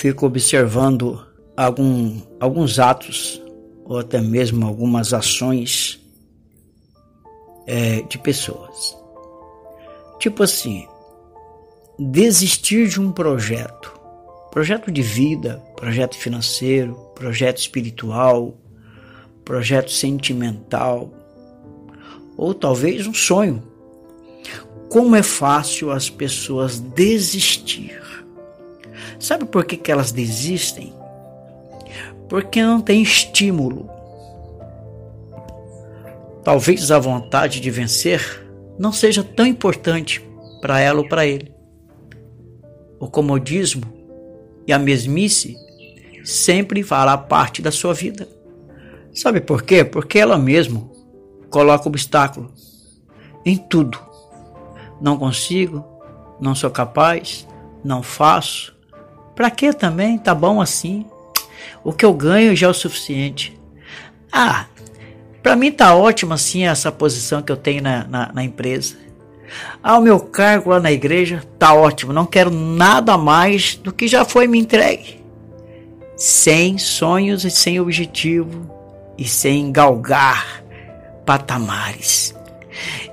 fico observando algum, alguns atos ou até mesmo algumas ações é, de pessoas. Tipo assim, desistir de um projeto, projeto de vida, projeto financeiro, projeto espiritual, projeto sentimental, ou talvez um sonho. Como é fácil as pessoas desistir. Sabe por que, que elas desistem? Porque não tem estímulo. Talvez a vontade de vencer não seja tão importante para ela ou para ele. O comodismo e a mesmice sempre fará parte da sua vida. Sabe por quê? Porque ela mesma coloca obstáculo em tudo. Não consigo, não sou capaz, não faço. Para que também? Tá bom assim. O que eu ganho já é o suficiente. Ah, para mim tá ótimo assim essa posição que eu tenho na, na, na empresa. Ah, o meu cargo lá na igreja tá ótimo. Não quero nada mais do que já foi me entregue. Sem sonhos e sem objetivo e sem galgar patamares.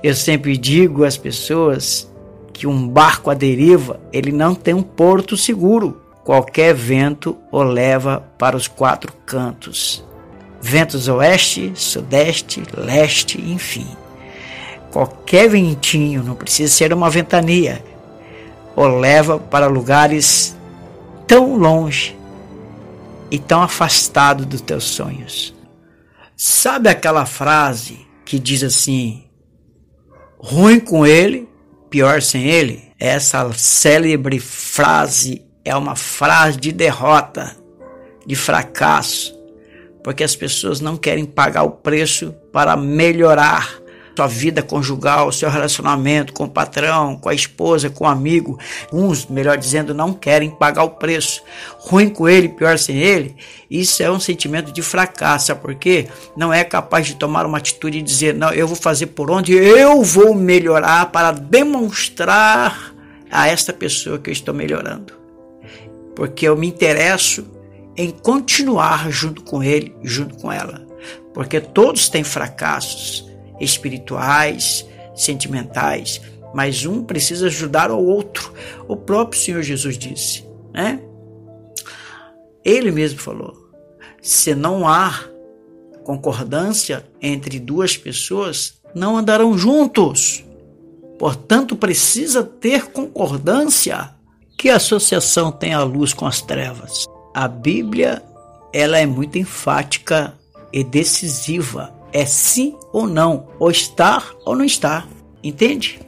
Eu sempre digo às pessoas que um barco à deriva, ele não tem um porto seguro. Qualquer vento o leva para os quatro cantos. Ventos oeste, sudeste, leste, enfim. Qualquer ventinho, não precisa ser uma ventania, o leva para lugares tão longe e tão afastado dos teus sonhos. Sabe aquela frase que diz assim: ruim com ele, pior sem ele? Essa célebre frase é uma frase de derrota, de fracasso, porque as pessoas não querem pagar o preço para melhorar sua vida conjugal, seu relacionamento com o patrão, com a esposa, com o amigo. Uns, melhor dizendo, não querem pagar o preço. Ruim com ele, pior sem ele. Isso é um sentimento de fracasso, porque não é capaz de tomar uma atitude e dizer: não, eu vou fazer por onde eu vou melhorar para demonstrar a esta pessoa que eu estou melhorando. Porque eu me interesso em continuar junto com ele, junto com ela. Porque todos têm fracassos espirituais, sentimentais, mas um precisa ajudar ao outro. O próprio Senhor Jesus disse, né? Ele mesmo falou: se não há concordância entre duas pessoas, não andarão juntos. Portanto, precisa ter concordância. Que associação tem a luz com as trevas? A Bíblia, ela é muito enfática e decisiva é sim ou não, ou estar ou não estar. Entende?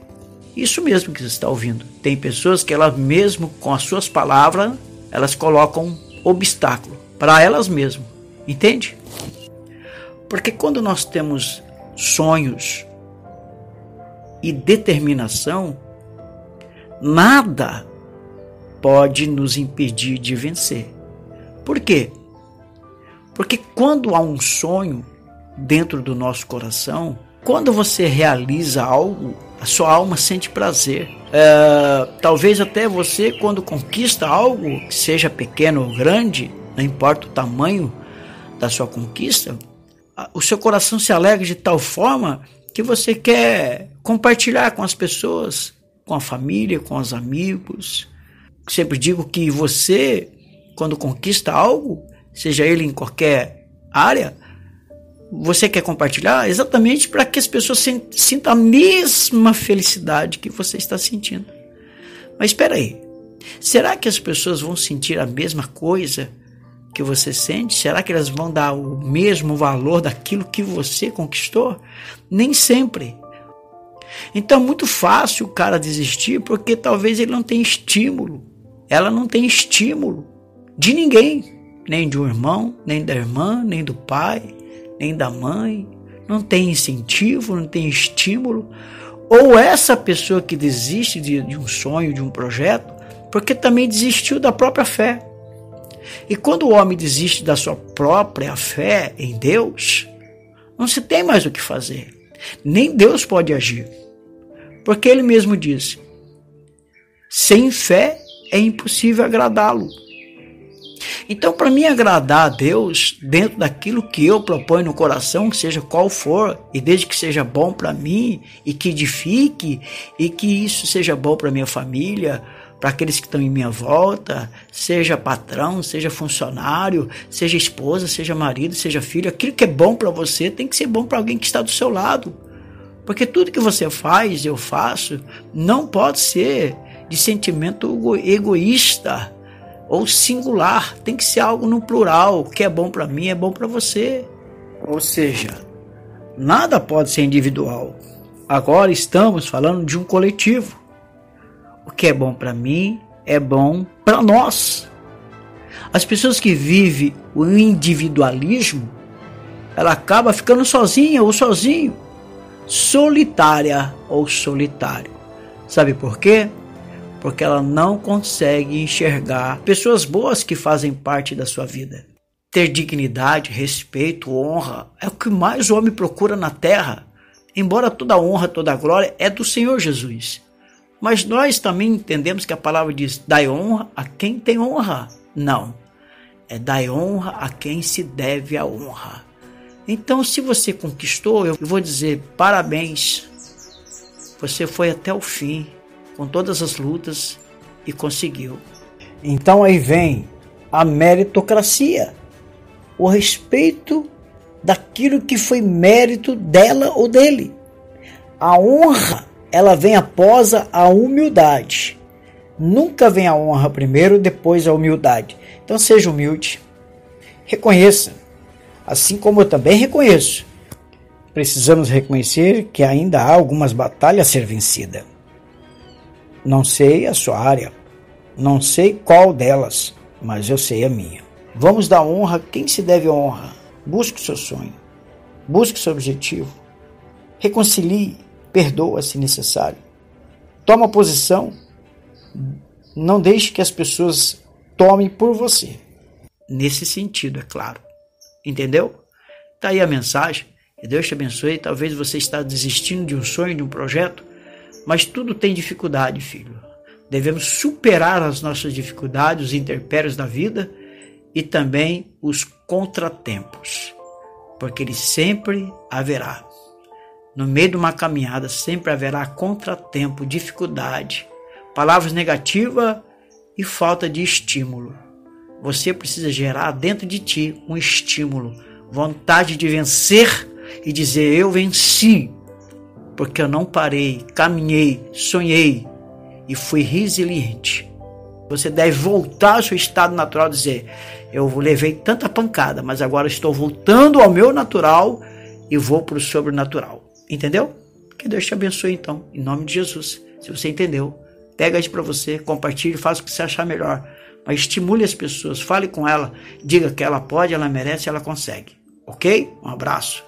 Isso mesmo que você está ouvindo. Tem pessoas que elas mesmo com as suas palavras, elas colocam obstáculo para elas mesmas. Entende? Porque quando nós temos sonhos e determinação, nada pode nos impedir de vencer. Por quê? Porque quando há um sonho, dentro do nosso coração, quando você realiza algo, a sua alma sente prazer. É, talvez até você, quando conquista algo, seja pequeno ou grande, não importa o tamanho da sua conquista, o seu coração se alegra de tal forma que você quer compartilhar com as pessoas, com a família, com os amigos. Sempre digo que você, quando conquista algo, seja ele em qualquer área, você quer compartilhar exatamente para que as pessoas sintam a mesma felicidade que você está sentindo. Mas espera aí, será que as pessoas vão sentir a mesma coisa que você sente? Será que elas vão dar o mesmo valor daquilo que você conquistou? Nem sempre. Então é muito fácil o cara desistir porque talvez ele não tenha estímulo. Ela não tem estímulo de ninguém, nem de um irmão, nem da irmã, nem do pai, nem da mãe, não tem incentivo, não tem estímulo. Ou essa pessoa que desiste de, de um sonho, de um projeto, porque também desistiu da própria fé. E quando o homem desiste da sua própria fé em Deus, não se tem mais o que fazer. Nem Deus pode agir. Porque ele mesmo disse: sem fé é impossível agradá-lo. Então, para mim agradar a Deus dentro daquilo que eu proponho no coração, seja qual for, e desde que seja bom para mim e que edifique e que isso seja bom para minha família, para aqueles que estão em minha volta, seja patrão, seja funcionário, seja esposa, seja marido, seja filho, aquilo que é bom para você tem que ser bom para alguém que está do seu lado. Porque tudo que você faz, eu faço, não pode ser de sentimento egoísta ou singular, tem que ser algo no plural, o que é bom para mim é bom para você. Ou seja, nada pode ser individual. Agora estamos falando de um coletivo. O que é bom para mim é bom para nós. As pessoas que vivem o individualismo, ela acaba ficando sozinha ou sozinho, solitária ou solitário. Sabe por quê? Porque ela não consegue enxergar pessoas boas que fazem parte da sua vida. Ter dignidade, respeito, honra é o que mais o homem procura na terra. Embora toda honra, toda glória é do Senhor Jesus. Mas nós também entendemos que a palavra diz: dai honra a quem tem honra. Não. É dai honra a quem se deve a honra. Então, se você conquistou, eu vou dizer parabéns. Você foi até o fim com todas as lutas e conseguiu. Então aí vem a meritocracia, o respeito daquilo que foi mérito dela ou dele. A honra, ela vem após a humildade. Nunca vem a honra primeiro, depois a humildade. Então seja humilde. Reconheça, assim como eu também reconheço. Precisamos reconhecer que ainda há algumas batalhas a ser vencidas. Não sei a sua área, não sei qual delas, mas eu sei a minha. Vamos dar honra a quem se deve honra. Busque o seu sonho, busque o seu objetivo. Reconcilie, perdoa se necessário. Toma posição. Não deixe que as pessoas tomem por você. Nesse sentido, é claro. Entendeu? Tá aí a mensagem. Que Deus te abençoe. Talvez você está desistindo de um sonho, de um projeto. Mas tudo tem dificuldade, filho. Devemos superar as nossas dificuldades, os interpérios da vida e também os contratempos, porque ele sempre haverá. No meio de uma caminhada sempre haverá contratempo, dificuldade, palavras negativas e falta de estímulo. Você precisa gerar dentro de ti um estímulo, vontade de vencer e dizer: Eu venci, porque eu não parei, caminhei, sonhei e fui resiliente. Você deve voltar ao seu estado natural e dizer: Eu levei tanta pancada, mas agora estou voltando ao meu natural e vou para o sobrenatural. Entendeu? Que Deus te abençoe então, em nome de Jesus. Se você entendeu, pega isso para você, compartilhe, faça o que você achar melhor. Mas estimule as pessoas, fale com ela, diga que ela pode, ela merece, ela consegue. Ok? Um abraço.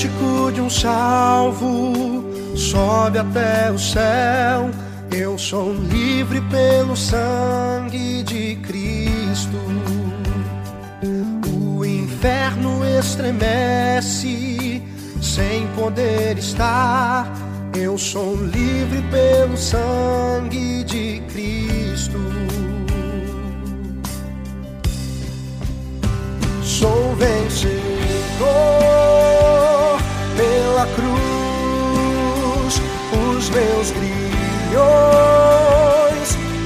Cântico de um salvo sobe até o céu. Eu sou livre pelo sangue de Cristo. O inferno estremece sem poder estar. Eu sou livre pelo sangue de Cristo. Sou vencedor tua cruz os meus grilhões,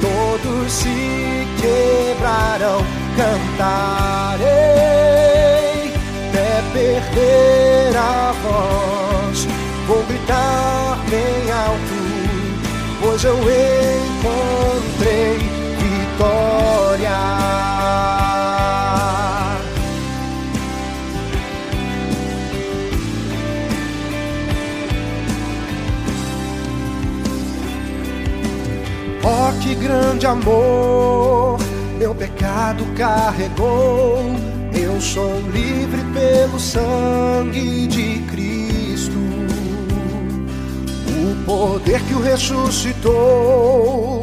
todos se quebrarão, cantarei até perder a voz, vou gritar bem alto, pois eu erro. Grande amor, meu pecado carregou. Eu sou livre pelo sangue de Cristo. O poder que o ressuscitou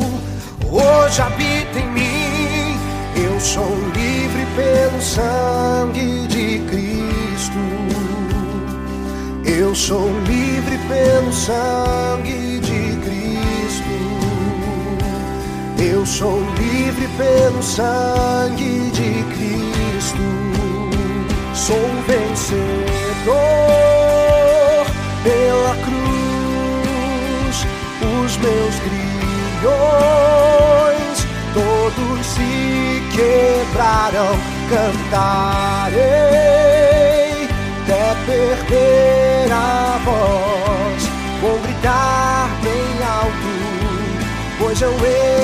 hoje habita em mim. Eu sou livre pelo sangue de Cristo. Eu sou livre pelo sangue sou livre pelo sangue de Cristo. Sou vencedor pela cruz. Os meus grilhões todos se quebrarão. Cantarei até perder a voz. Vou gritar bem alto pois eu encontrei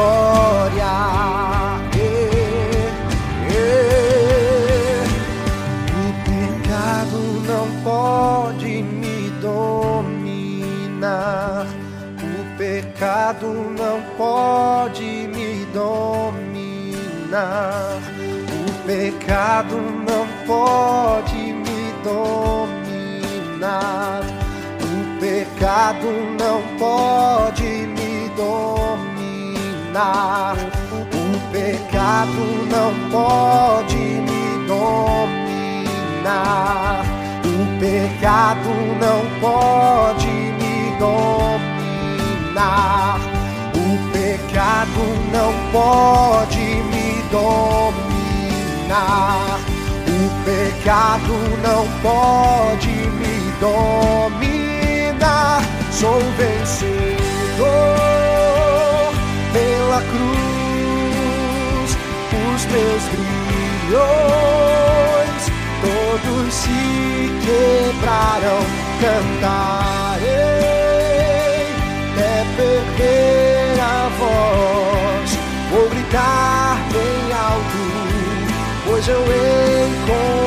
vitória. O pecado não pode me dominar. O pecado não pode me dominar. O pecado não pode me dominar pecado não pode dominar. O pecado não pode me dominar. O pecado não pode me dominar. O pecado não pode me dominar. O pecado não pode me dominar sou vencedor cruz. Os meus grilhões todos se quebrarão. Cantarei até perder a voz. Vou gritar bem alto, pois eu encontro